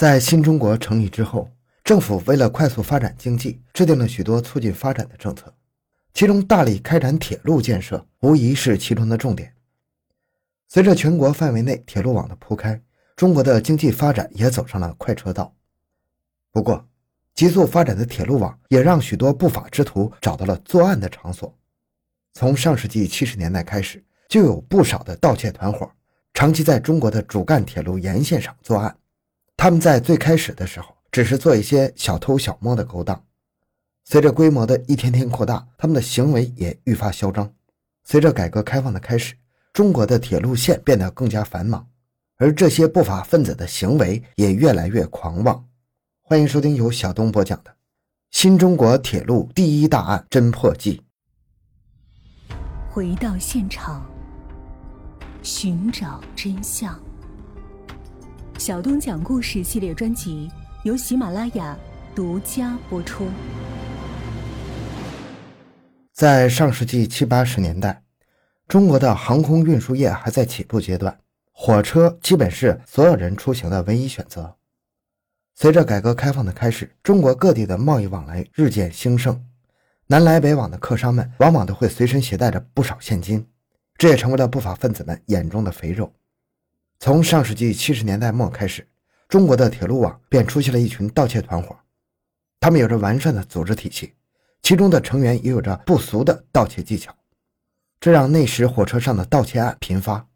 在新中国成立之后，政府为了快速发展经济，制定了许多促进发展的政策，其中大力开展铁路建设无疑是其中的重点。随着全国范围内铁路网的铺开，中国的经济发展也走上了快车道。不过，急速发展的铁路网也让许多不法之徒找到了作案的场所。从上世纪七十年代开始，就有不少的盗窃团伙长期在中国的主干铁路沿线上作案。他们在最开始的时候只是做一些小偷小摸的勾当，随着规模的一天天扩大，他们的行为也愈发嚣张。随着改革开放的开始，中国的铁路线变得更加繁忙，而这些不法分子的行为也越来越狂妄。欢迎收听由小东播讲的《新中国铁路第一大案侦破记》。回到现场，寻找真相。小东讲故事系列专辑由喜马拉雅独家播出。在上世纪七八十年代，中国的航空运输业还在起步阶段，火车基本是所有人出行的唯一选择。随着改革开放的开始，中国各地的贸易往来日渐兴盛。南来北往的客商们往往都会随身携带着不少现金，这也成为了不法分子们眼中的肥肉。从上世纪七十年代末开始，中国的铁路网便出现了一群盗窃团伙，他们有着完善的组织体系，其中的成员也有着不俗的盗窃技巧，这让那时火车上的盗窃案频发。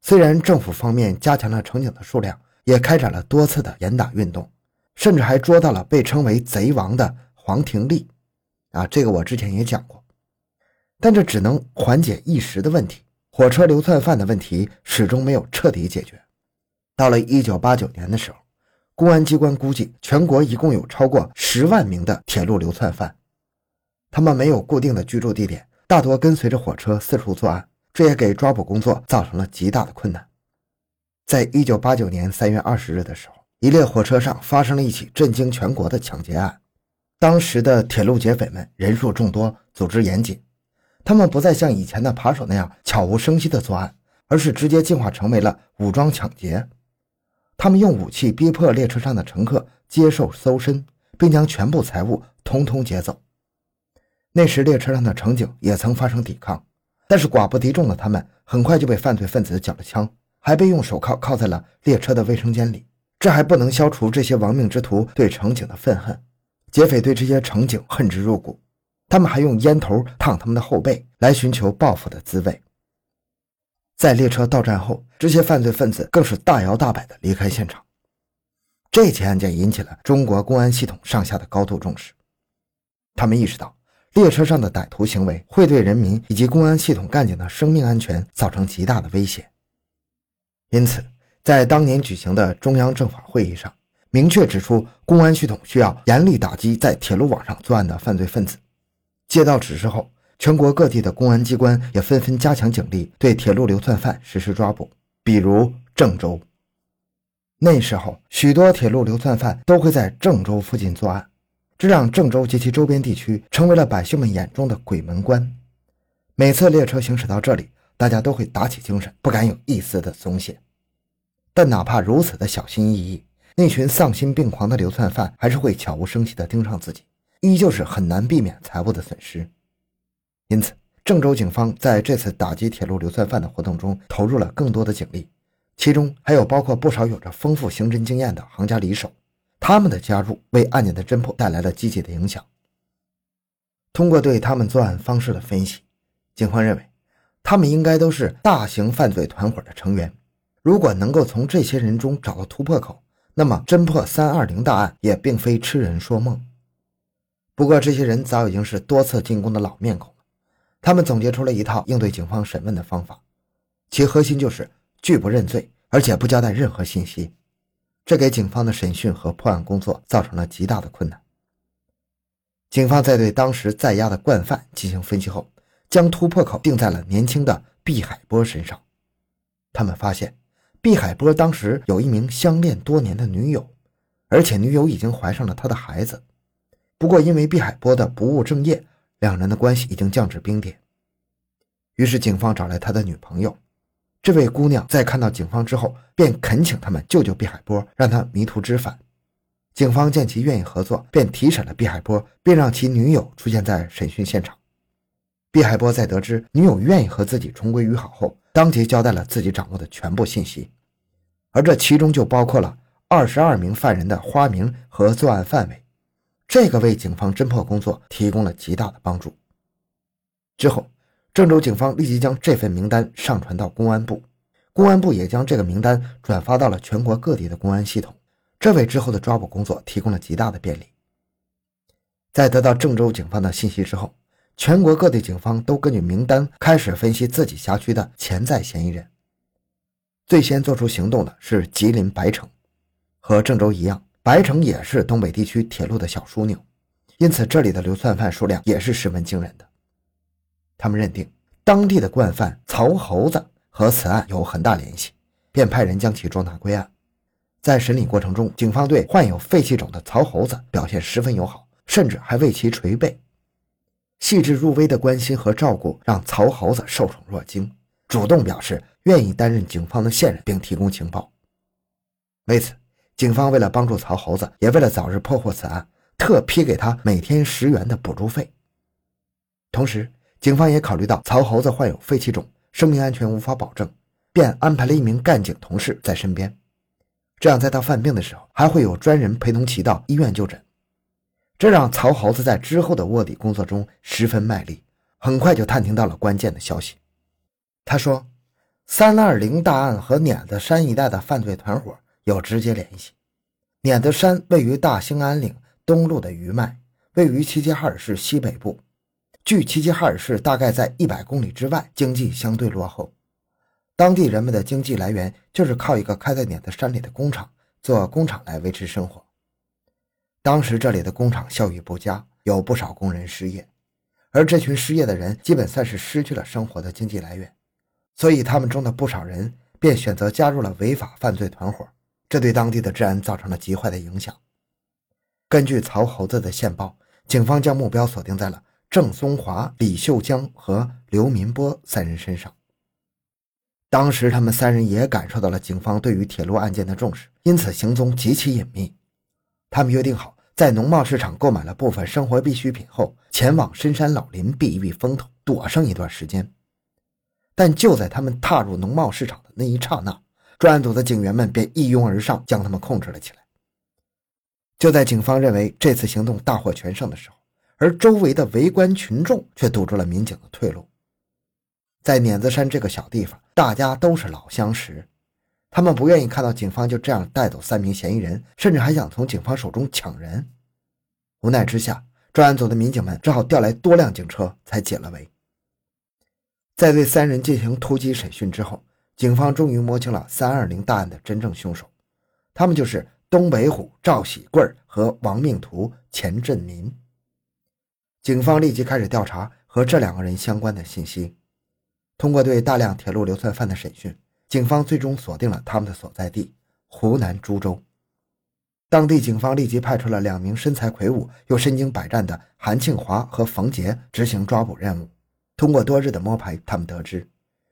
虽然政府方面加强了乘警的数量，也开展了多次的严打运动，甚至还捉到了被称为“贼王”的黄廷立。啊，这个我之前也讲过，但这只能缓解一时的问题。火车流窜犯的问题始终没有彻底解决。到了一九八九年的时候，公安机关估计全国一共有超过十万名的铁路流窜犯，他们没有固定的居住地点，大多跟随着火车四处作案，这也给抓捕工作造成了极大的困难。在一九八九年三月二十日的时候，一列火车上发生了一起震惊全国的抢劫案。当时的铁路劫匪们人数众多，组织严谨，他们不再像以前的扒手那样悄无声息地作案，而是直接进化成为了武装抢劫。他们用武器逼迫列车上的乘客接受搜身，并将全部财物通通劫走。那时列车上的乘警也曾发生抵抗，但是寡不敌众的他们很快就被犯罪分子缴了枪，还被用手铐铐在了列车的卫生间里。这还不能消除这些亡命之徒对乘警的愤恨。劫匪对这些乘警恨之入骨，他们还用烟头烫他们的后背，来寻求报复的滋味。在列车到站后，这些犯罪分子更是大摇大摆地离开现场。这起案件引起了中国公安系统上下的高度重视，他们意识到列车上的歹徒行为会对人民以及公安系统干警的生命安全造成极大的威胁，因此，在当年举行的中央政法会议上。明确指出，公安系统需要严厉打击在铁路网上作案的犯罪分子。接到指示后，全国各地的公安机关也纷纷加强警力，对铁路流窜犯实施抓捕。比如郑州，那时候许多铁路流窜犯都会在郑州附近作案，这让郑州及其周边地区成为了百姓们眼中的鬼门关。每次列车行驶到这里，大家都会打起精神，不敢有一丝的松懈。但哪怕如此的小心翼翼。那群丧心病狂的流窜犯还是会悄无声息地盯上自己，依旧是很难避免财物的损失。因此，郑州警方在这次打击铁路流窜犯的活动中投入了更多的警力，其中还有包括不少有着丰富刑侦经验的行家里手，他们的加入为案件的侦破带来了积极的影响。通过对他们作案方式的分析，警方认为，他们应该都是大型犯罪团伙的成员。如果能够从这些人中找到突破口，那么，侦破三二零大案也并非痴人说梦。不过，这些人早已经是多次进攻的老面孔了。他们总结出了一套应对警方审问的方法，其核心就是拒不认罪，而且不交代任何信息。这给警方的审讯和破案工作造成了极大的困难。警方在对当时在押的惯犯进行分析后，将突破口定在了年轻的毕海波身上。他们发现。毕海波当时有一名相恋多年的女友，而且女友已经怀上了他的孩子。不过，因为毕海波的不务正业，两人的关系已经降至冰点。于是，警方找来他的女朋友，这位姑娘在看到警方之后，便恳请他们救救毕海波，让他迷途知返。警方见其愿意合作，便提审了毕海波，并让其女友出现在审讯现场。毕海波在得知女友愿意和自己重归于好后，当即交代了自己掌握的全部信息，而这其中就包括了二十二名犯人的花名和作案范围，这个为警方侦破工作提供了极大的帮助。之后，郑州警方立即将这份名单上传到公安部，公安部也将这个名单转发到了全国各地的公安系统。这为之后的抓捕工作提供了极大的便利。在得到郑州警方的信息之后，全国各地警方都根据名单开始分析自己辖区的潜在嫌疑人。最先做出行动的是吉林白城，和郑州一样，白城也是东北地区铁路的小枢纽，因此这里的流窜犯数量也是十分惊人的。他们认定当地的惯犯曹猴子和此案有很大联系，便派人将其捉拿归案。在审理过程中，警方对患有肺气肿的曹猴子表现十分友好，甚至还为其捶背。细致入微的关心和照顾让曹猴子受宠若惊，主动表示愿意担任警方的线人，并提供情报。为此，警方为了帮助曹猴子，也为了早日破获此案，特批给他每天十元的补助费。同时，警方也考虑到曹猴子患有肺气肿，生命安全无法保证，便安排了一名干警同事在身边。这样，在他犯病的时候，还会有专人陪同其到医院就诊。这让曹猴子在之后的卧底工作中十分卖力，很快就探听到了关键的消息。他说：“三二零大案和碾子山一带的犯罪团伙有直接联系。碾子山位于大兴安岭东路的余脉，位于齐齐哈尔市西北部，距齐齐哈尔市大概在一百公里之外，经济相对落后。”当地人们的经济来源就是靠一个开在碾子山里的工厂做工厂来维持生活。当时这里的工厂效益不佳，有不少工人失业，而这群失业的人基本算是失去了生活的经济来源，所以他们中的不少人便选择加入了违法犯罪团伙，这对当地的治安造成了极坏的影响。根据曹猴子的线报，警方将目标锁定在了郑松华、李秀江和刘民波三人身上。当时，他们三人也感受到了警方对于铁路案件的重视，因此行踪极其隐秘。他们约定好，在农贸市场购买了部分生活必需品后，前往深山老林避一避风头，躲上一段时间。但就在他们踏入农贸市场的那一刹那，专案组的警员们便一拥而上，将他们控制了起来。就在警方认为这次行动大获全胜的时候，而周围的围观群众却堵住了民警的退路。在碾子山这个小地方，大家都是老相识，他们不愿意看到警方就这样带走三名嫌疑人，甚至还想从警方手中抢人。无奈之下，专案组的民警们只好调来多辆警车，才解了围。在对三人进行突击审讯之后，警方终于摸清了三二零大案的真正凶手，他们就是东北虎赵喜贵和亡命徒钱振民。警方立即开始调查和这两个人相关的信息。通过对大量铁路流窜犯的审讯，警方最终锁定了他们的所在地——湖南株洲。当地警方立即派出了两名身材魁梧又身经百战的韩庆华和冯杰执行抓捕任务。通过多日的摸排，他们得知，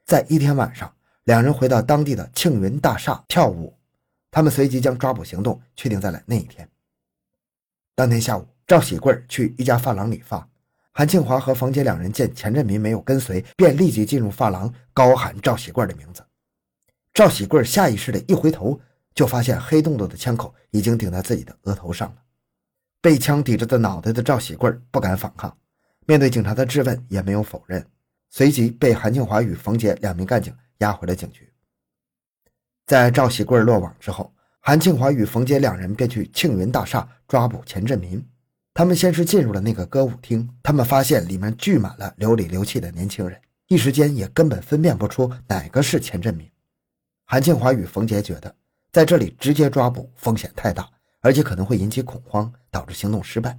在一天晚上，两人回到当地的庆云大厦跳舞。他们随即将抓捕行动确定在了那一天。当天下午，赵喜贵去一家发廊理发。韩庆华和冯杰两人见钱振民没有跟随，便立即进入发廊，高喊赵喜贵的名字。赵喜贵下意识的一回头，就发现黑洞洞的枪口已经顶在自己的额头上了。被枪抵着的脑袋的赵喜贵不敢反抗，面对警察的质问也没有否认，随即被韩庆华与冯杰两名干警押回了警局。在赵喜贵落网之后，韩庆华与冯杰两人便去庆云大厦抓捕钱振民。他们先是进入了那个歌舞厅，他们发现里面聚满了流里流气的年轻人，一时间也根本分辨不出哪个是钱振民。韩庆华与冯杰觉得在这里直接抓捕风险太大，而且可能会引起恐慌，导致行动失败。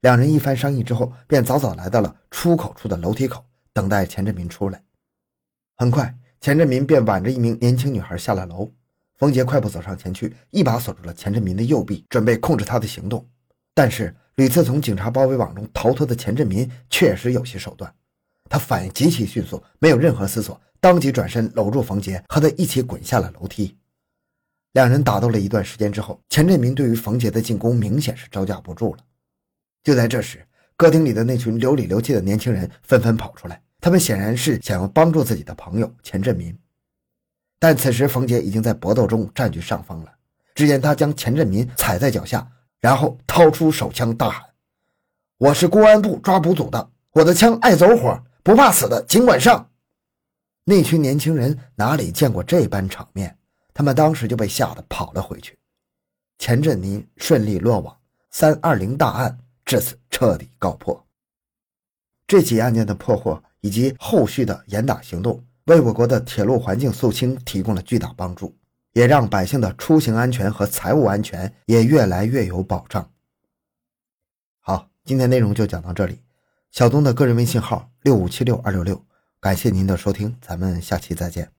两人一番商议之后，便早早来到了出口处的楼梯口，等待钱振民出来。很快，钱振民便挽着一名年轻女孩下了楼。冯杰快步走上前去，一把锁住了钱振民的右臂，准备控制他的行动，但是。屡次从警察包围网中逃脱的钱振民确实有些手段，他反应极其迅速，没有任何思索，当即转身搂住冯杰，和他一起滚下了楼梯。两人打斗了一段时间之后，钱振民对于冯杰的进攻明显是招架不住了。就在这时，歌厅里的那群流里流气的年轻人纷纷跑出来，他们显然是想要帮助自己的朋友钱振民。但此时冯杰已经在搏斗中占据上风了。只见他将钱振民踩在脚下，然后掏出手枪，大喊：“我是公安部抓捕组的，我的枪爱走火，不怕死的尽管上。”那群年轻人哪里见过这般场面，他们当时就被吓得跑了回去。钱振民顺利落网，三二零大案至此彻底告破。这起案件的破获以及后续的严打行动，为我国的铁路环境肃清提供了巨大帮助。也让百姓的出行安全和财务安全也越来越有保障。好，今天内容就讲到这里。小东的个人微信号六五七六二六六，感谢您的收听，咱们下期再见。